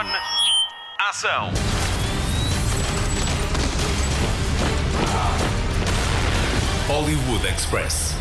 On. Ação. Hollywood Express.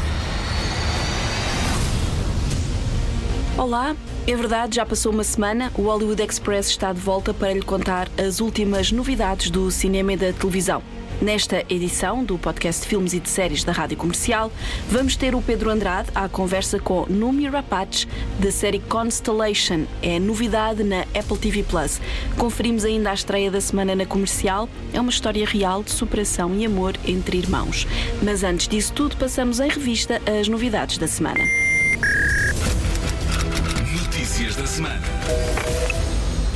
Olá, é verdade, já passou uma semana. O Hollywood Express está de volta para lhe contar as últimas novidades do cinema e da televisão. Nesta edição do podcast de filmes e de séries da Rádio Comercial, vamos ter o Pedro Andrade à conversa com Numi Rapace da série Constellation. É novidade na Apple TV Plus. Conferimos ainda a estreia da semana na Comercial. É uma história real de superação e amor entre irmãos. Mas antes disso tudo, passamos em revista as novidades da semana. Notícias da semana.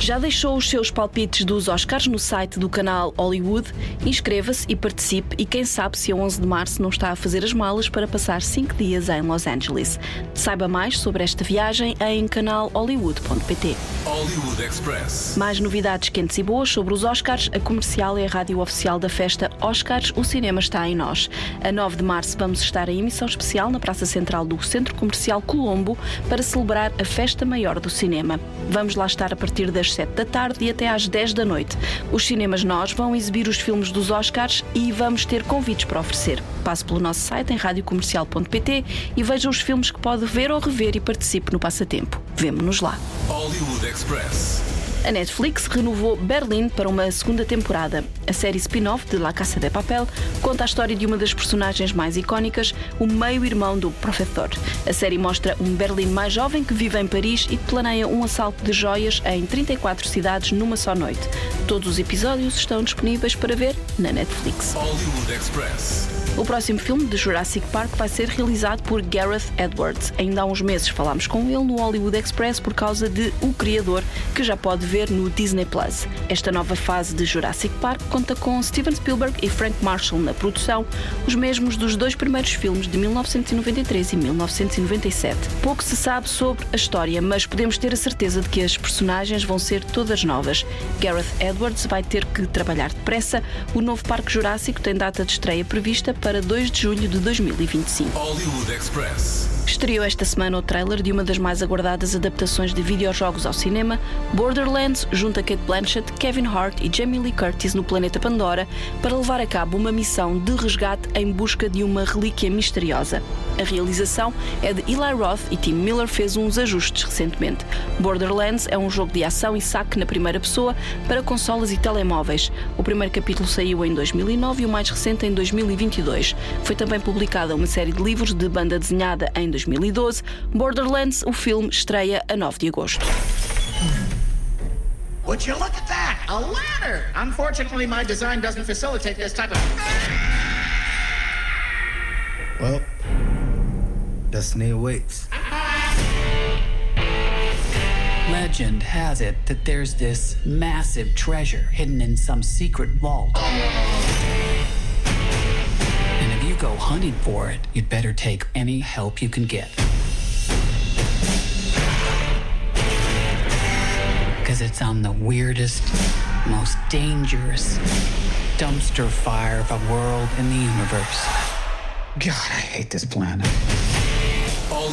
Já deixou os seus palpites dos Oscars no site do canal Hollywood? Inscreva-se e participe e quem sabe se a 11 de março não está a fazer as malas para passar 5 dias em Los Angeles. Saiba mais sobre esta viagem em canalhollywood.pt. Hollywood Express. Mais novidades quentes e boas sobre os Oscars. A comercial é a rádio oficial da festa Oscars. O cinema está em nós. A 9 de março vamos estar em emissão especial na Praça Central do Centro Comercial Colombo para celebrar a festa maior do cinema. Vamos lá estar a partir das 7 da tarde e até às 10 da noite. Os cinemas nós vão exibir os filmes dos Oscars e vamos ter convites para oferecer. Passe pelo nosso site em radiocomercial.pt e veja os filmes que pode ver ou rever e participe no passatempo. Vemo-nos lá. Hollywood Express. A Netflix renovou Berlim para uma segunda temporada. A série spin-off de La Casa de Papel conta a história de uma das personagens mais icónicas, o meio-irmão do Professor. A série mostra um Berlim mais jovem que vive em Paris e planeia um assalto de joias em 34 cidades numa só noite. Todos os episódios estão disponíveis para ver na Netflix. Hollywood Express. O próximo filme de Jurassic Park vai ser realizado por Gareth Edwards. Ainda há uns meses falámos com ele no Hollywood Express por causa de O Criador, que já pode ver no Disney Plus. Esta nova fase de Jurassic Park conta com Steven Spielberg e Frank Marshall na produção, os mesmos dos dois primeiros filmes de 1993 e 1997. Pouco se sabe sobre a história, mas podemos ter a certeza de que as personagens vão ser todas novas. Gareth Edwards vai ter que trabalhar depressa. O novo Parque Jurássico tem data de estreia prevista para 2 de julho de 2025. Hollywood Express. Estreou esta semana o trailer de uma das mais aguardadas adaptações de videojogos ao cinema, Borderlands, junto a Kate Blanchett, Kevin Hart e Jamie Lee Curtis no planeta Pandora, para levar a cabo uma missão de resgate em busca de uma relíquia misteriosa. A realização é de Eli Roth e Tim Miller fez uns ajustes recentemente. Borderlands é um jogo de ação e saque na primeira pessoa para consolas e telemóveis. O primeiro capítulo saiu em 2009 e o mais recente em 2022. Foi também publicada uma série de livros de banda desenhada em 2012. Borderlands, o filme, estreia a 9 de agosto. Would you look at that? A ladder! Unfortunately, my design doesn't facilitate this type of. Well, destiny awaits. Legend has it that there's this massive treasure hidden in some secret vault. And if you go hunting for it, you'd better take any help you can get. Because it's on the weirdest, most dangerous dumpster fire of a world in the universe. God, I hate this planet.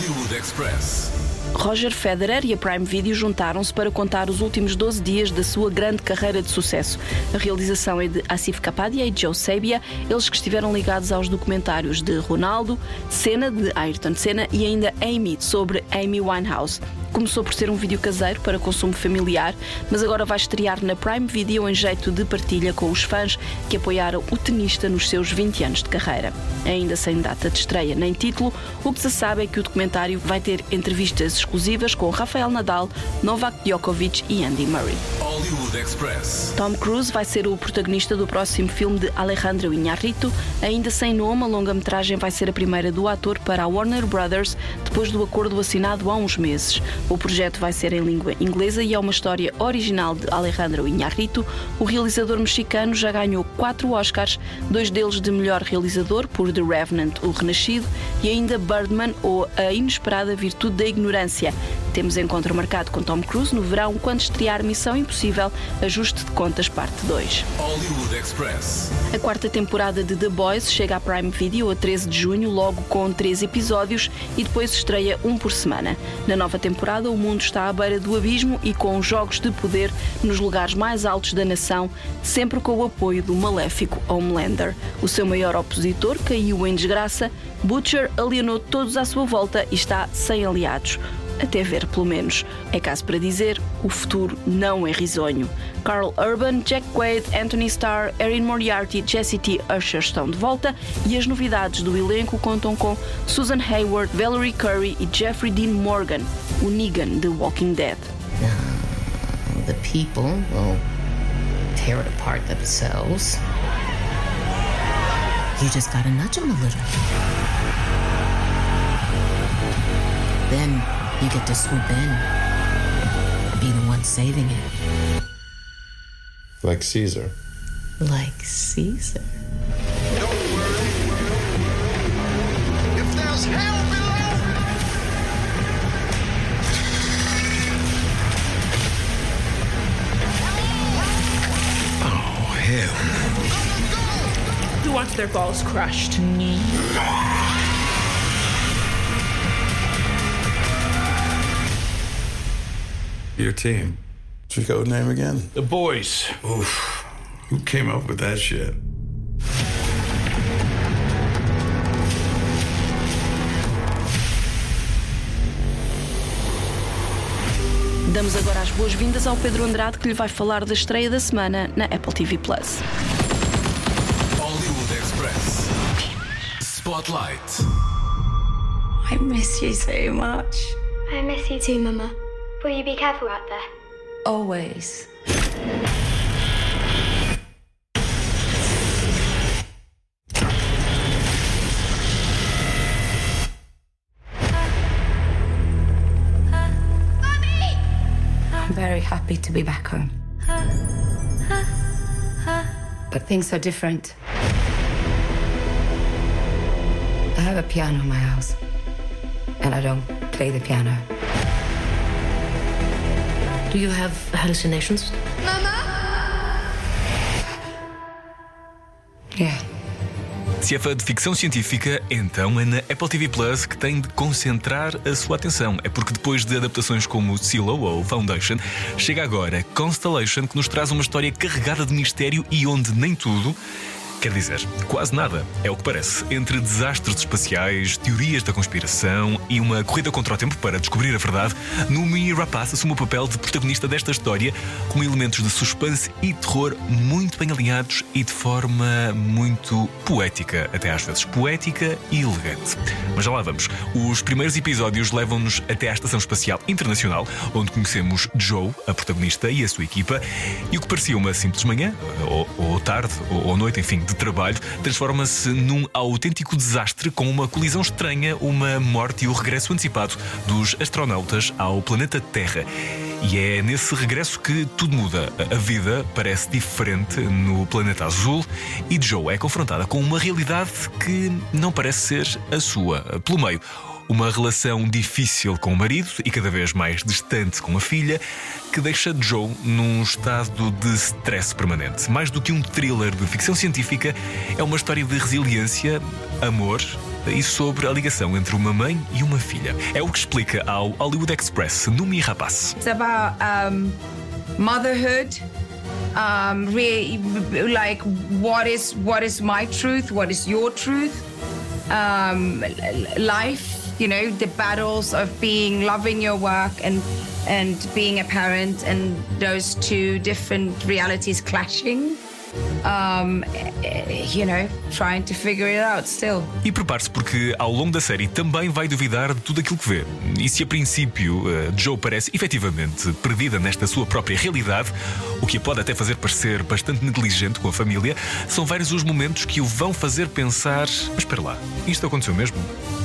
Hollywood Express. Roger Federer e a Prime Video juntaram-se para contar os últimos 12 dias da sua grande carreira de sucesso. A realização é de Asif Kapadia e Joe Sabia, eles que estiveram ligados aos documentários de Ronaldo, Senna de Ayrton Senna e ainda Amy sobre Amy Winehouse. Começou por ser um vídeo caseiro para consumo familiar, mas agora vai estrear na Prime Video em jeito de partilha com os fãs que apoiaram o tenista nos seus 20 anos de carreira. Ainda sem data de estreia nem título, o que se sabe é que o documentário vai ter entrevistas exclusivas com Rafael Nadal, Novak Djokovic e Andy Murray. Hollywood Express. Tom Cruise vai ser o protagonista do próximo filme de Alejandro Iñárritu. Ainda sem nome, a longa-metragem vai ser a primeira do ator para a Warner Brothers, depois do acordo assinado há uns meses. O projeto vai ser em língua inglesa e é uma história original de Alejandro Iñárritu. O realizador mexicano já ganhou quatro Oscars, dois deles de melhor realizador por The Revenant, O Renascido, e ainda Birdman ou A Inesperada Virtude da Ignorância. Temos encontro marcado com Tom Cruise no verão, quando estrear Missão Impossível Ajuste de Contas Parte 2. Hollywood Express. A quarta temporada de The Boys chega à Prime Video a 13 de junho, logo com três episódios e depois estreia um por semana. Na nova temporada, o mundo está à beira do abismo e com jogos de poder nos lugares mais altos da nação, sempre com o apoio do maléfico Homelander. O seu maior opositor caiu em desgraça, Butcher alienou todos à sua volta e está sem aliados até ver pelo menos. É caso para dizer, o futuro não é risonho. Carl Urban, Jack Quaid, Anthony Starr, Erin Moriarty, Jesse T. Usher estão de volta e as novidades do elenco contam com Susan Hayward, Valerie Curry e Jeffrey Dean Morgan, o Negan de Walking Dead. The people will tear it apart themselves. You just gotta nudge them a little. Then you get to swoop in, be the one saving it. Like Caesar. Like Caesar. If there's hell below, Oh, hell. Who wants their balls crushed? Mm-hmm. Your team. What's your code name again? The boys. Oof. Who came up with that shit? Damos agora as boas-vindas ao Pedro Andrade que lhe vai falar da estreia da semana na Apple TV Plus. Hollywood Express. Spotlight. I miss you so much. I miss you too, Mama. Will you be careful out there? Always. I'm very happy to be back home. But things are different. I have a piano in my house, and I don't play the piano. Do you have hallucinations? Yeah. Se é fã de ficção científica, então é na Apple TV Plus que tem de concentrar a sua atenção. É porque depois de adaptações como Silo ou Foundation, chega agora Constellation, que nos traz uma história carregada de mistério e onde nem tudo. Quer dizer, quase nada, é o que parece. Entre desastres espaciais, teorias da conspiração e uma corrida contra o tempo para descobrir a verdade, Numi Rapaz assume o papel de protagonista desta história com elementos de suspense e terror muito bem alinhados e de forma muito poética, até às vezes poética e elegante. Mas já lá vamos. Os primeiros episódios levam-nos até à Estação Espacial Internacional, onde conhecemos Joe, a protagonista, e a sua equipa, e o que parecia uma simples manhã, ou, ou tarde, ou, ou noite, enfim, de trabalho, transforma-se num autêntico desastre com uma colisão estranha, uma morte e o regresso antecipado dos astronautas ao planeta Terra. E é nesse regresso que tudo muda. A vida parece diferente no planeta azul e Joe é confrontada com uma realidade que não parece ser a sua. Pelo meio, uma relação difícil com o marido e cada vez mais distante com a filha, que deixa Joe num estado de stress permanente. Mais do que um thriller de ficção científica, é uma história de resiliência, amor e sobre a ligação entre uma mãe e uma filha. É o que explica ao Hollywood Express Numi Rapaz. It's about um, motherhood. Um, really, like what is what is my truth? What is your truth? Um, life. You know, the battles of being loving your work and and being a parent, and those two different realities clashing. Um, you know, trying to figure it out still. E prepare-se porque ao longo da série também vai duvidar de tudo aquilo que vê. E se a princípio eh, Joe parece efetivamente perdida nesta sua própria realidade, o que a pode até fazer parecer bastante negligente com a família, são vários os momentos que o vão fazer pensar: mas espera lá, isto aconteceu mesmo?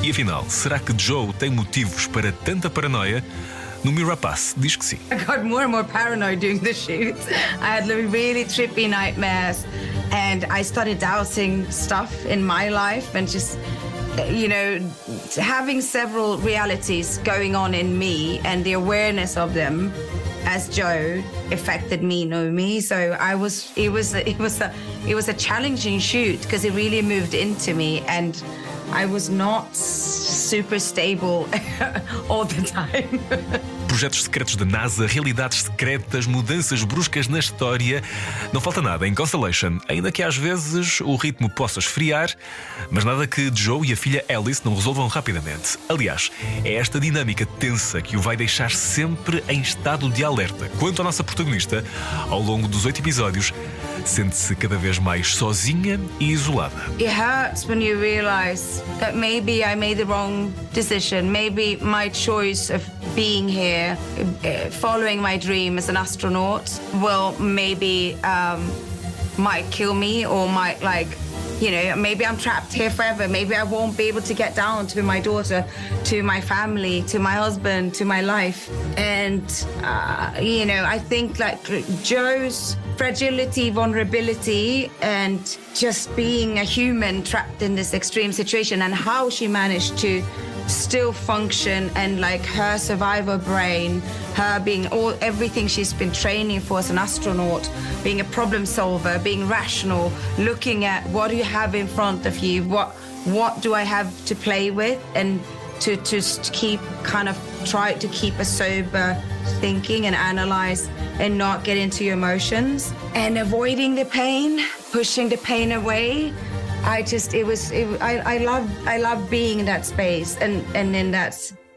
E afinal, será que Joe tem motivos para tanta paranoia? No Mirapaz diz que sim. I got more and more paranoid doing the shoot. I had really trippy nightmares, and I started doubting stuff in my life and just you know, having several realities going on in me and the awareness of them as Joe affected me, know me. So I was, it was, it was a, it was a challenging shoot because it really moved into me, and I was not super stable all the time. Projetos secretos da NASA, realidades secretas, mudanças bruscas na história. Não falta nada em Constellation, ainda que às vezes o ritmo possa esfriar, mas nada que Joe e a filha Alice não resolvam rapidamente. Aliás, é esta dinâmica tensa que o vai deixar sempre em estado de alerta. Quanto à nossa protagonista, ao longo dos oito episódios, sente-se cada vez mais sozinha e isolada. It hurts when you realize that maybe I made the wrong decision. Maybe my choice of being here, uh, following my dream as an astronaut, will maybe um, might kill me or might like you know, maybe I'm trapped here forever. Maybe I won't be able to get down to my daughter, to my family, to my husband, to my life. And, uh, you know, I think like Joe's fragility, vulnerability, and just being a human trapped in this extreme situation and how she managed to still function and like her survivor brain her being all everything she's been training for as an astronaut being a problem solver being rational looking at what do you have in front of you what what do i have to play with and to to keep kind of try to keep a sober thinking and analyze and not get into your emotions. And avoiding the pain pushing the pain away. I just it was it, I I love I love being in that space and and in that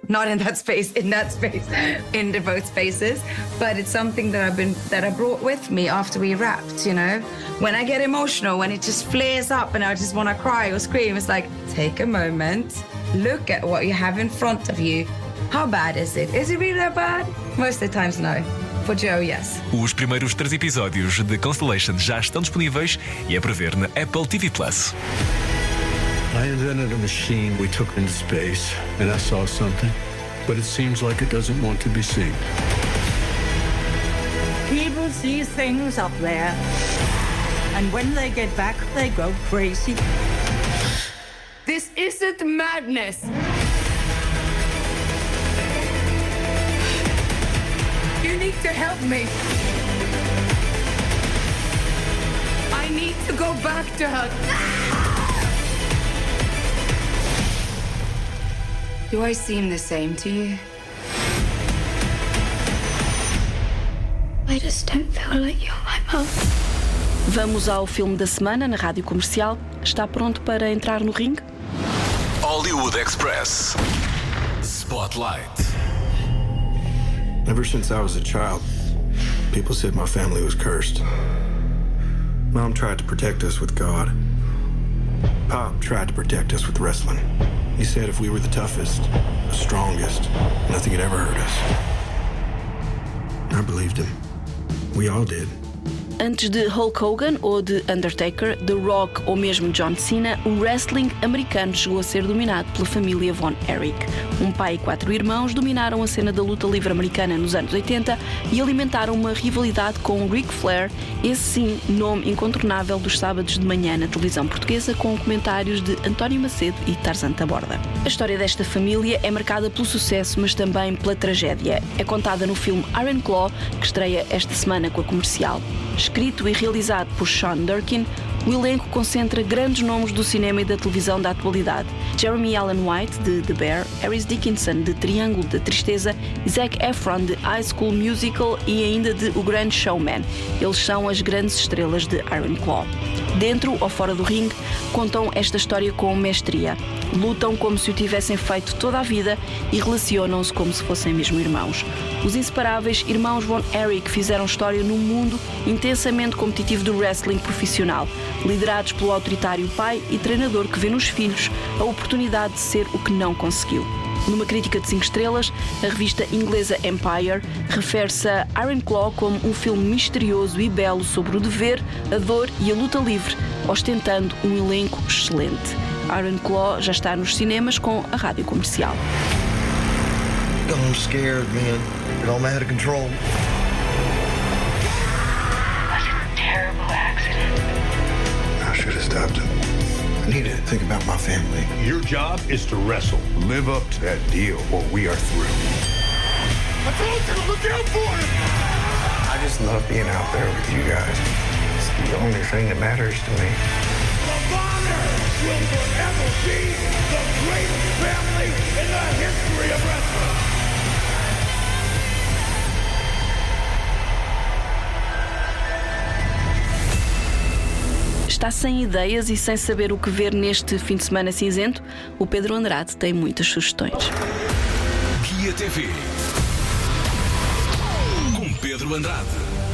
not in that space in that space in the both spaces. But it's something that I've been that I brought with me after we wrapped you know? When I get emotional when it just flares up and I just want to cry or scream it's like take a moment look at what you have in front of you how bad is it is it really that bad most of the times no For Joe, yes. Os primeiros três episódios de Constellation já estão disponíveis e é para ver na Apple TV Plus. I invented a machine we took into space, and I saw something, but it seems like it doesn't want to be seen. People see things up there, and when they get back, they go crazy. This isn't madness. To help me. I need to go back to her. Do I seem the same to you? I just don't feel like you're my mom. Vamos ao filme da semana na rádio comercial. Está pronto para entrar no ringue? Hollywood Express. Spotlight. Ever since I was a child, people said my family was cursed. Mom tried to protect us with God. Pop tried to protect us with wrestling. He said if we were the toughest, the strongest, nothing could ever hurt us. I believed him. We all did. Antes de Hulk Hogan ou de Undertaker, The Rock ou mesmo John Cena, o wrestling americano chegou a ser dominado pela família Von Erich. Um pai e quatro irmãos dominaram a cena da luta livre americana nos anos 80 e alimentaram uma rivalidade com Ric Flair, esse sim nome incontornável dos sábados de manhã na televisão portuguesa, com comentários de António Macedo e Tarzan Taborda. A história desta família é marcada pelo sucesso, mas também pela tragédia. É contada no filme Iron Claw, que estreia esta semana com a comercial. Escrito e realizado por Sean Durkin, o elenco concentra grandes nomes do cinema e da televisão da atualidade. Jeremy Allen White, de The Bear, Harris Dickinson, de Triângulo da Tristeza, Zac Efron, de High School Musical e ainda de O Grande Showman. Eles são as grandes estrelas de Iron Claw. Dentro ou fora do ringue, contam esta história com mestria. Lutam como se o tivessem feito toda a vida e relacionam-se como se fossem mesmo irmãos. Os inseparáveis irmãos Von Erich fizeram história num mundo intensamente competitivo do wrestling profissional, liderados pelo autoritário pai e treinador que vê nos filhos a oportunidade de ser o que não conseguiu. Numa crítica de 5 estrelas, a revista inglesa Empire refere-se a Iron Claw como um filme misterioso e belo sobre o dever, a dor e a luta livre, ostentando um elenco excelente. Iron Claw já está nos cinemas com a rádio comercial. I'm scared, man. Control. I should have stopped him. I need to think about my family. Your job is to wrestle. Live up to that deal, or we are through. I told you to look out for him! I just love being out there with you guys. It's the only thing that matters to me. Will forever be the greatest family in the history of wrestling. Está sem ideias e sem saber o que ver neste fim de semana cinzento? O Pedro Andrade tem muitas sugestões. Guia TV. Com Pedro Andrade.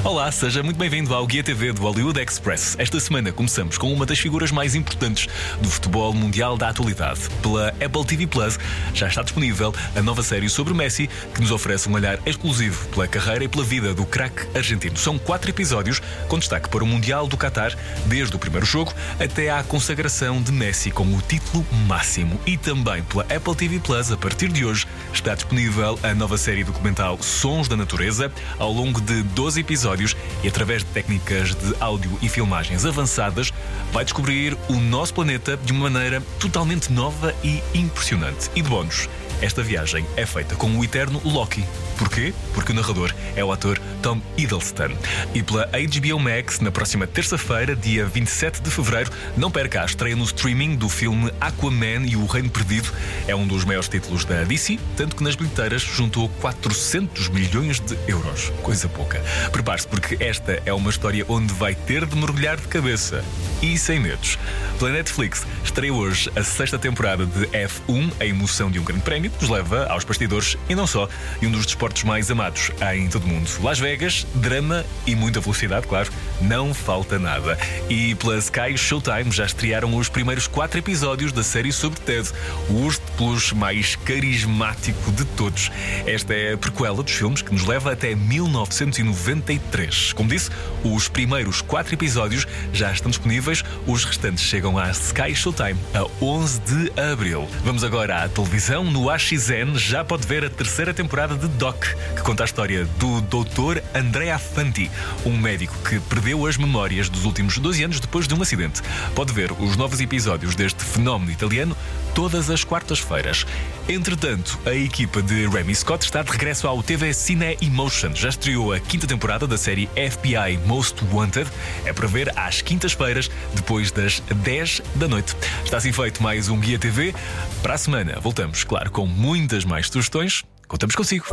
Olá, seja muito bem-vindo ao Guia TV do Hollywood Express. Esta semana começamos com uma das figuras mais importantes do futebol mundial da atualidade. Pela Apple TV Plus já está disponível a nova série sobre Messi, que nos oferece um olhar exclusivo pela carreira e pela vida do craque argentino. São quatro episódios com destaque para o Mundial do Qatar, desde o primeiro jogo até à consagração de Messi com o título máximo. E também pela Apple TV Plus, a partir de hoje, está disponível a nova série documental Sons da Natureza, ao longo de 12 episódios e através de técnicas de áudio e filmagens avançadas, vai descobrir o nosso planeta de uma maneira totalmente nova e impressionante. E de bónus, esta viagem é feita com o eterno Loki. Porquê? Porque o narrador é o ator Tom Hiddleston. E pela HBO Max, na próxima terça-feira, dia 27 de fevereiro, não perca a estreia no streaming do filme Aquaman e o Reino Perdido. É um dos maiores títulos da DC, tanto que nas bilheteiras juntou 400 milhões de euros. Coisa pouca. Prepare-se, porque esta é uma história onde vai ter de mergulhar de cabeça. E sem medos. Pela Netflix, estreia hoje a sexta temporada de F1, a emoção de um grande prémio, que nos leva aos bastidores e não só, e um dos desportos mais amados em todo o mundo. Las Vegas, drama e muita velocidade, claro, não falta nada. E pela Sky Showtime já estrearam os primeiros quatro episódios da série sobre Ted, o urso peluche mais carismático de todos. Esta é a prequela dos filmes que nos leva até 1993. Como disse, os primeiros quatro episódios já estão disponíveis, os restantes chegam à Sky Showtime a 11 de abril. Vamos agora à televisão. No AXN já pode ver a terceira temporada de Doc, que conta a história do Dr. Andrea Fanti, um médico que perdeu as memórias dos últimos 12 anos depois de um acidente. Pode ver os novos episódios deste fenómeno italiano todas as quartas-feiras. Entretanto, a equipa de Remy Scott está de regresso ao TV Cine Emotion. Já estreou a quinta temporada da série FBI Most Wanted. É para ver às quintas-feiras, depois das 10 da noite. Está assim feito mais um Guia TV. Para a semana, voltamos, claro, com muitas mais sugestões. Contamos consigo.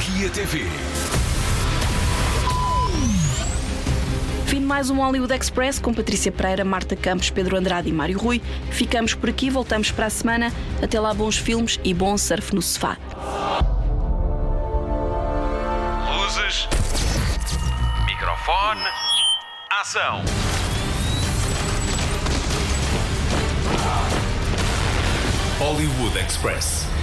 Guia TV. Fim de mais um Hollywood Express com Patrícia Pereira, Marta Campos, Pedro Andrade e Mário Rui. Ficamos por aqui, voltamos para a semana. Até lá, bons filmes e bom surf no sofá. Luzes. Microfone. Ação. Hollywood Express.